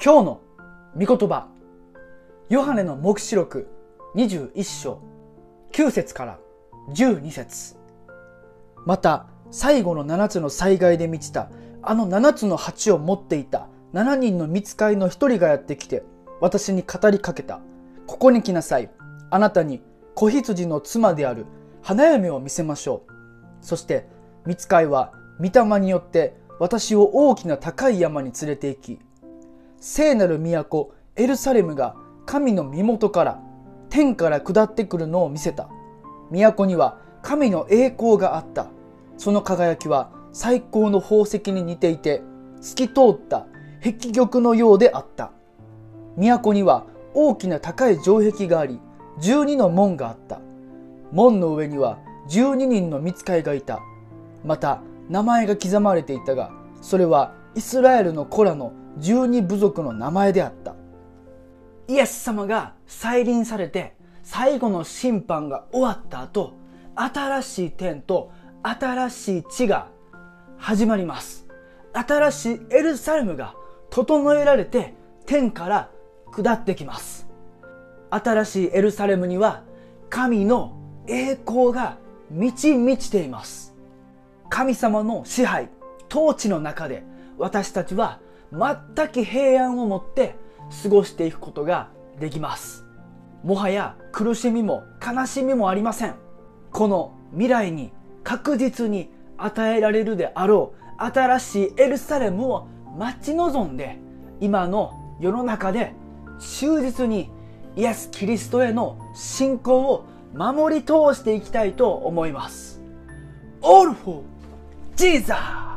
今日の御言葉ヨハネの黙示録21章9節から12節。また最後の7つの災害で満ちたあの7つの鉢を持っていた7人の見つかりの一人がやってきて私に語りかけた。ここに来なさい。あなたに子羊の妻である花嫁を見せましょう。そして見つかいは御霊によって私を大きな高い山に連れて行き聖なる都エルサレムが神の身元から天から下ってくるのを見せた。都には神の栄光があった。その輝きは最高の宝石に似ていて透き通った壁玉のようであった。都には大きな高い城壁があり12の門があった。門の上には12人の見つかいがいた。また名前が刻まれていたがそれはイスラエルの子らの十二部族の名前であった。イエス様が再臨されて最後の審判が終わった後新しい天と新しい地が始まります。新しいエルサレムが整えられて天から下ってきます。新しいエルサレムには神の栄光が満ち満ちています。神様の支配統治の中で私たちは全く平安を持って過ごしていくことができますもはや苦しみも悲しみもありませんこの未来に確実に与えられるであろう新しいエルサレムを待ち望んで今の世の中で忠実にイエス・キリストへの信仰を守り通していきたいと思います。All for Jesus!